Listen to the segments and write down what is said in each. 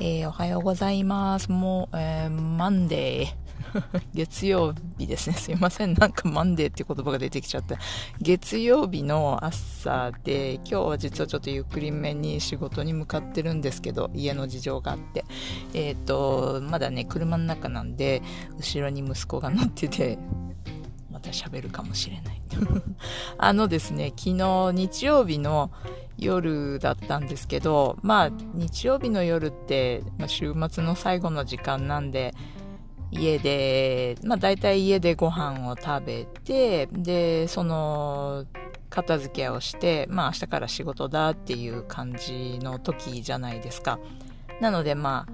えー、おはようございますもう、えー、マンデー月曜日ですね。すいません。なんかマンデーって言葉が出てきちゃった。月曜日の朝で、今日は実はちょっとゆっくりめに仕事に向かってるんですけど、家の事情があって。えっ、ー、と、まだね、車の中なんで、後ろに息子が乗ってて、また喋るかもしれない。あのですね、昨日日曜日の夜だったんですけど、まあ日曜日の夜って、まあ、週末の最後の時間なんで、家で、まあ大体家でご飯を食べて、で、その、片付けをして、まあ明日から仕事だっていう感じの時じゃないですか。なのでま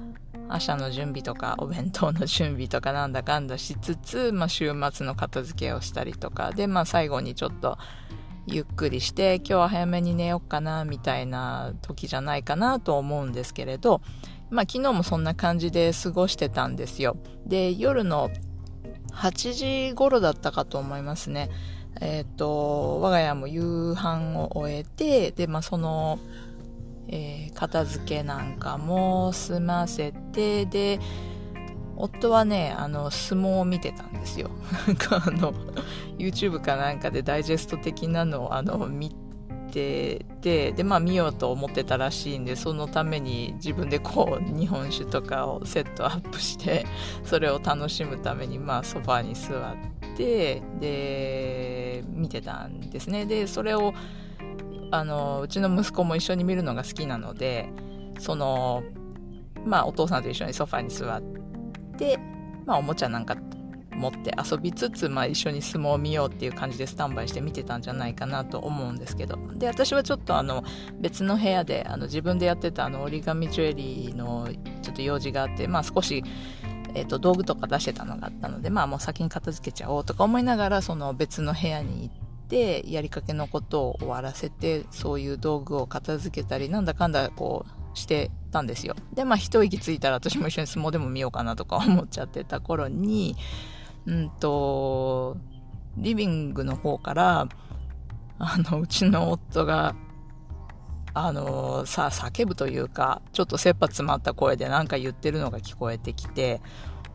あ、明日の準備とかお弁当の準備とかなんだかんだしつつ、まあ週末の片付けをしたりとかで、まあ最後にちょっとゆっくりして今日は早めに寝ようかなみたいな時じゃないかなと思うんですけれど、まあ昨日もそんな感じで過ごしてたんですよ。で、夜の8時頃だったかと思いますね。えっ、ー、と、我が家も夕飯を終えて、で、まあその、えー、片付けなんかも済ませて、で、夫はね、あの、相撲を見てたんですよ。なんかあの、YouTube かなんかでダイジェスト的なのをあの、見ててでまあ見ようと思ってたらしいんでそのために自分でこう日本酒とかをセットアップしてそれを楽しむためにまあソファーに座ってで見てたんですねでそれをあのうちの息子も一緒に見るのが好きなのでそのまあお父さんと一緒にソファーに座ってまあおもちゃなんか持って遊びつつ、まあ、一緒に相撲を見ようっていう感じでスタンバイして見てたんじゃないかなと思うんですけど。で私はちょっとあの別の部屋であの自分でやってたあの折り紙ジュエリーのちょっと用事があって、まあ、少し、えーと、道具とか出してたのがあったので、まあ、もう先に片付けちゃおうとか思いながらその別の部屋に行ってやりかけのことを終わらせてそういう道具を片付けたりなんだかんだこうしてたんですよ。でまあ一息ついたら私も一緒に相撲でも見ようかなとか思っちゃってた頃にうんと、リビングの方から、あの、うちの夫が、あの、さ、叫ぶというか、ちょっと切羽詰まった声で何か言ってるのが聞こえてきて、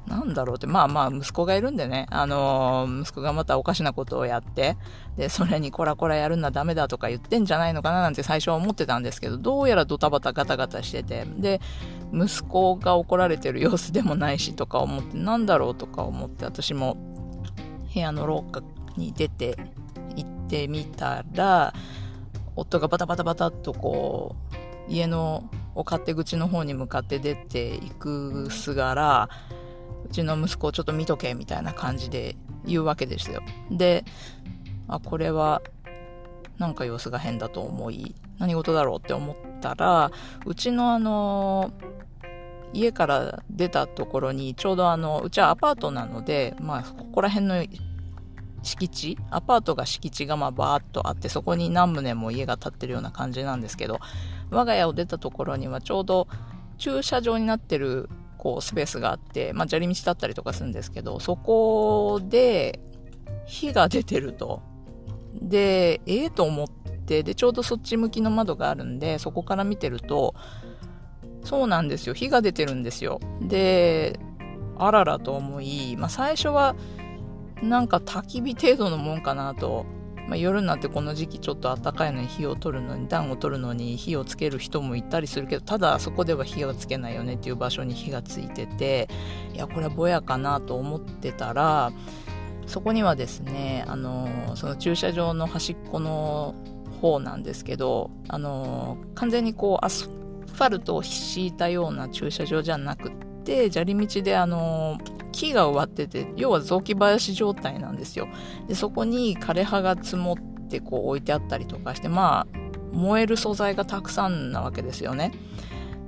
なんだろうって、まあまあ、息子がいるんでね、あの息子がまたおかしなことをやって、で、それにコラコラやるんだダメだとか言ってんじゃないのかななんて最初は思ってたんですけど、どうやらドタバタガタガタしてて、で、息子が怒られてる様子でもないしとか思って、なんだろうとか思って、私も部屋の廊下に出て行ってみたら、夫がバタバタバタっとこう、家のお勝手口の方に向かって出ていくすがら、うちの息子をちょっと見とけみたいな感じで言うわけですよ。で、あ、これはなんか様子が変だと思い、何事だろうって思ったら、うちのあの、家から出たところに、ちょうどあの、うちはアパートなので、まあ、ここら辺の敷地、アパートが敷地がまあバーっとあって、そこに何棟も家が建ってるような感じなんですけど、我が家を出たところにはちょうど駐車場になってるこうスペースがあって、まあ、砂利道だったりとかするんですけど、そこで火が出てると。で、ええー、と思って、で、ちょうどそっち向きの窓があるんで、そこから見てると、そうなんですよ。火が出てるんですよ。で、あららと思い、まあ、最初は、なんか焚き火程度のもんかなとまあ、夜になってこの時期ちょっと暖かいのに火を取るのに暖を取るのに火をつける人もいたりするけどただそこでは火をつけないよねっていう場所に火がついてていやこれはぼやかなと思ってたらそこにはですねあのその駐車場の端っこの方なんですけどあの完全にこうアスファルトを敷いたような駐車場じゃなくて砂利道であの木が植わってて、要は雑木林状態なんですよ。で、そこに枯葉が積もってこう置いてあったりとかして、まあ、燃える素材がたくさんなわけですよね。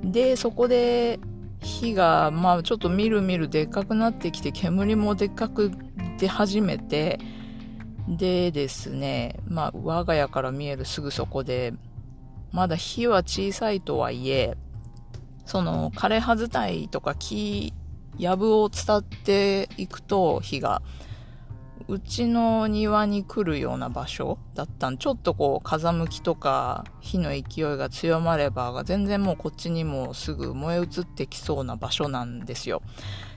で、そこで火が、まあちょっとみるみるでっかくなってきて、煙もでっかく出始めて、でですね、まあ我が家から見えるすぐそこで、まだ火は小さいとはいえ、その枯れ葉伝いとか木、藪を伝っていくと火が、うちの庭に来るような場所だったんちょっとこう風向きとか火の勢いが強まれば全然もうこっちにもすぐ燃え移ってきそうな場所なんですよ。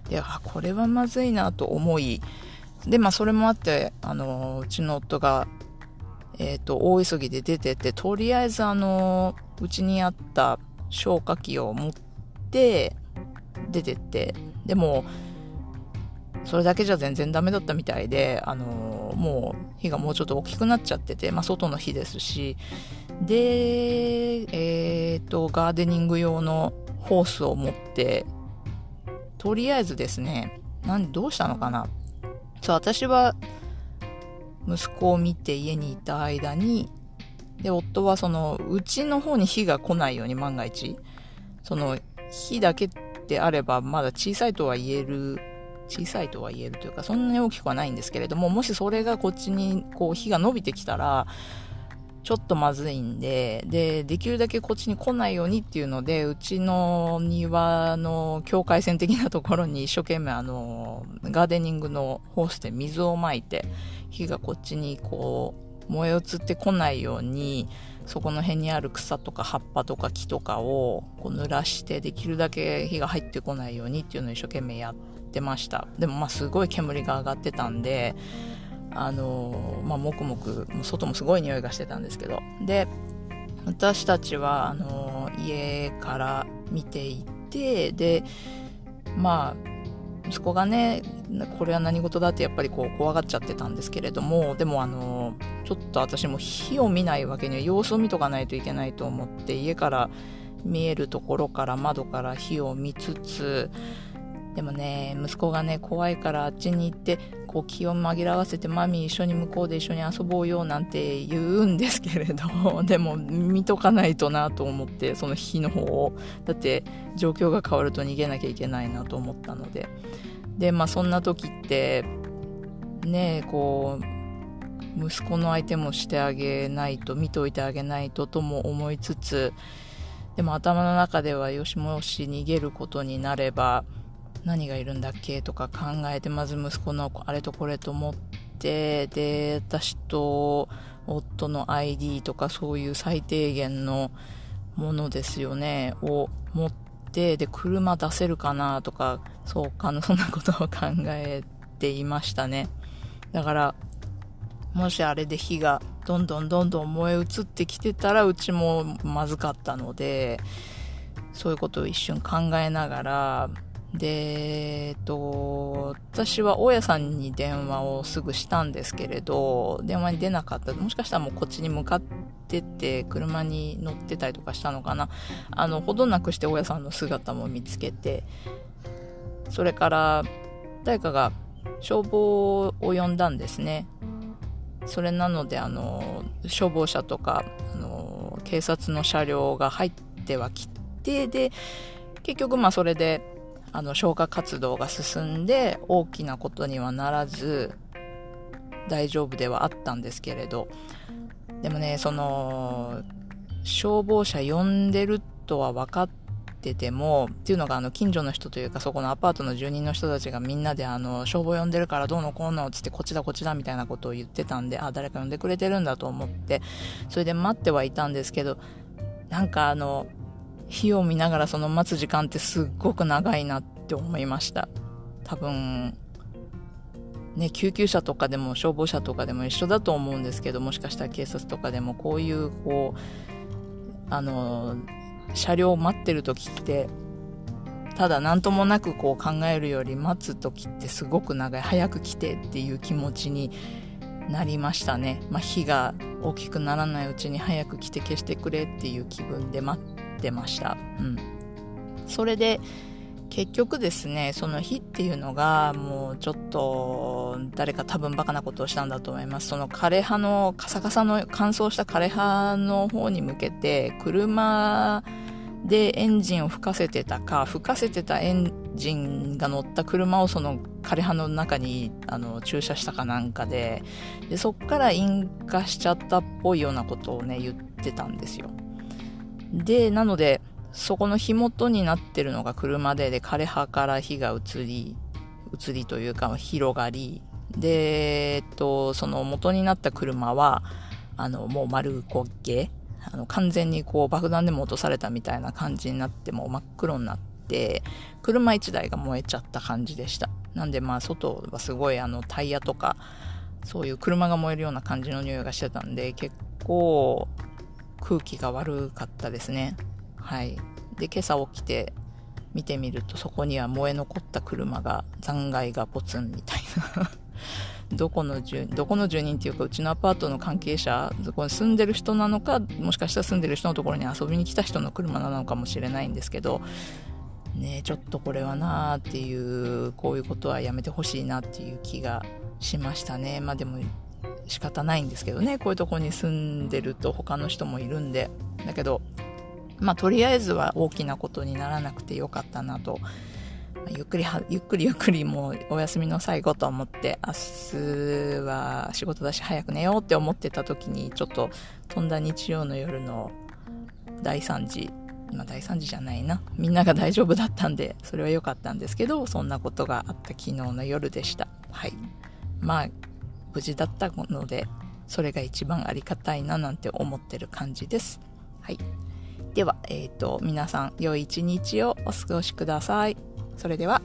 であこれはまずいなと思いでまあそれもあってあのうちの夫がえっ、ー、と大急ぎで出てってとりあえずあのうちにあった消火器を持って出てって。でもそれだけじゃ全然ダメだったみたいで、あの、もう火がもうちょっと大きくなっちゃってて、まあ、外の火ですし、で、えっ、ー、と、ガーデニング用のホースを持って、とりあえずですね、なんどうしたのかな。そう、私は、息子を見て家にいた間に、で、夫はその、うちの方に火が来ないように万が一、その、火だけであればまだ小さいとは言える小さいとは言えるというか、そんなに大きくはないんですけれども、もしそれがこっちにこう火が伸びてきたら、ちょっとまずいんで、で、できるだけこっちに来ないようにっていうので、うちの庭の境界線的なところに一生懸命あの、ガーデニングのホースで水をまいて、火がこっちにこう、燃え移ってこないように、そこの辺にある草とか葉っぱとか木とかをこう濡らしてできるだけ火が入ってこないようにっていうのを一生懸命やってました。でもまあすごい煙が上がってたんであのまあもくもく外もすごい匂いがしてたんですけど。で私たちはあの家から見ていてでまあ息子がねこれは何事だってやっぱりこう怖がっちゃってたんですけれどもでもあのちょっと私も火を見ないわけには様子を見とかないといけないと思って家から見えるところから窓から火を見つつでもね、息子がね、怖いからあっちに行って、こう気を紛らわせて、マミー一緒に向こうで一緒に遊ぼうよなんて言うんですけれど、でも見とかないとなと思って、その日の方を。だって状況が変わると逃げなきゃいけないなと思ったので。で、まあそんな時って、ねこう、息子の相手もしてあげないと、見といてあげないととも思いつつ、でも頭の中ではよしもし逃げることになれば、何がいるんだっけとか考えて、まず息子のあれとこれと思って、で、私と夫の ID とかそういう最低限のものですよね、を持って、で、車出せるかなとか、そうか、そんなことを考えていましたね。だから、もしあれで火がどんどんどんどん燃え移ってきてたら、うちもまずかったので、そういうことを一瞬考えながら、で、えっと、私は大家さんに電話をすぐしたんですけれど、電話に出なかった。もしかしたらもうこっちに向かってて、車に乗ってたりとかしたのかな。あの、ほどなくして大家さんの姿も見つけて、それから、誰かが消防を呼んだんですね。それなので、あの、消防車とか、あの、警察の車両が入ってはきて、で、結局まあそれで、あの消火活動が進んで大きなことにはならず大丈夫ではあったんですけれど。でもねその消防車呼んでるとは分かっててもっていうのがあの近所の人というかそこのアパートの住人の人たちがみんなであの消防呼んでるからどうのこうのっつってこっちだこっちだみたいなことを言ってたんであ誰か呼んでくれてるんだと思って。それで待ってはいたんですけどなんかあの火を見ながらその待つ時間ってすっごく長いなって思いました。多分ね救急車とかでも消防車とかでも一緒だと思うんですけどもしかしたら警察とかでもこういうこうあの車両を待ってる時ってただ何ともなくこう考えるより待つ時ってすごく長い早く来てっていう気持ちになりましたね、まあ、火が大きくならないうちに早く来て消してくれっていう気分で待ってました。うん。それで、結局ですね、その日っていうのが、もうちょっと、誰か多分バカなことをしたんだと思います。その枯葉の、カサカサの乾燥した枯葉の方に向けて、車でエンジンを吹かせてたか吹かせてたエンジンが乗った車をその枯葉の中にあの駐車したかなんかででそっから引火しちゃったっぽいようなことをね言ってたんですよ。でなのでそこの火元になってるのが車でで枯葉から火が移り移りというか広がり。で、えっと、その元になった車はあのもう丸焦げあの完全にこう爆弾でも落とされたみたいな感じになっても真っ黒になって車1台が燃えちゃった感じでした。なんでまあ外はすごいあのタイヤとかそういう車が燃えるような感じの匂いがしてたんで結構空気が悪かったですね。はい。で今朝起きて見てみるとそこには燃え残った車が残骸がポツンみたいな。どこの住どこの住人っていうかうちのアパートの関係者こ住んでる人なのかもしかしたら住んでる人のところに遊びに来た人の車なのかもしれないんですけどねちょっとこれはなーっていうこういうことはやめてほしいなっていう気がしましたね。まあでも仕方ないんですけどね。こういうとこに住んでると他の人もいるんで。だけどまあとりあえずは大きなことにならなくてよかったなとゆっくりゆっくりゆっくりもうお休みの最後と思って明日は仕事だし早く寝ようって思ってた時にちょっと飛んだ日曜の夜の大惨事まあ大惨事じゃないな。みんなが大丈夫だったんでそれは良かったんですけどそんなことがあった昨日の夜でした。はい。まあ無事だったのでそれが一番ありがたいななんて思ってる感じです。はい。では、えっ、ー、と、皆さん、良い一日をお過ごしください。それでは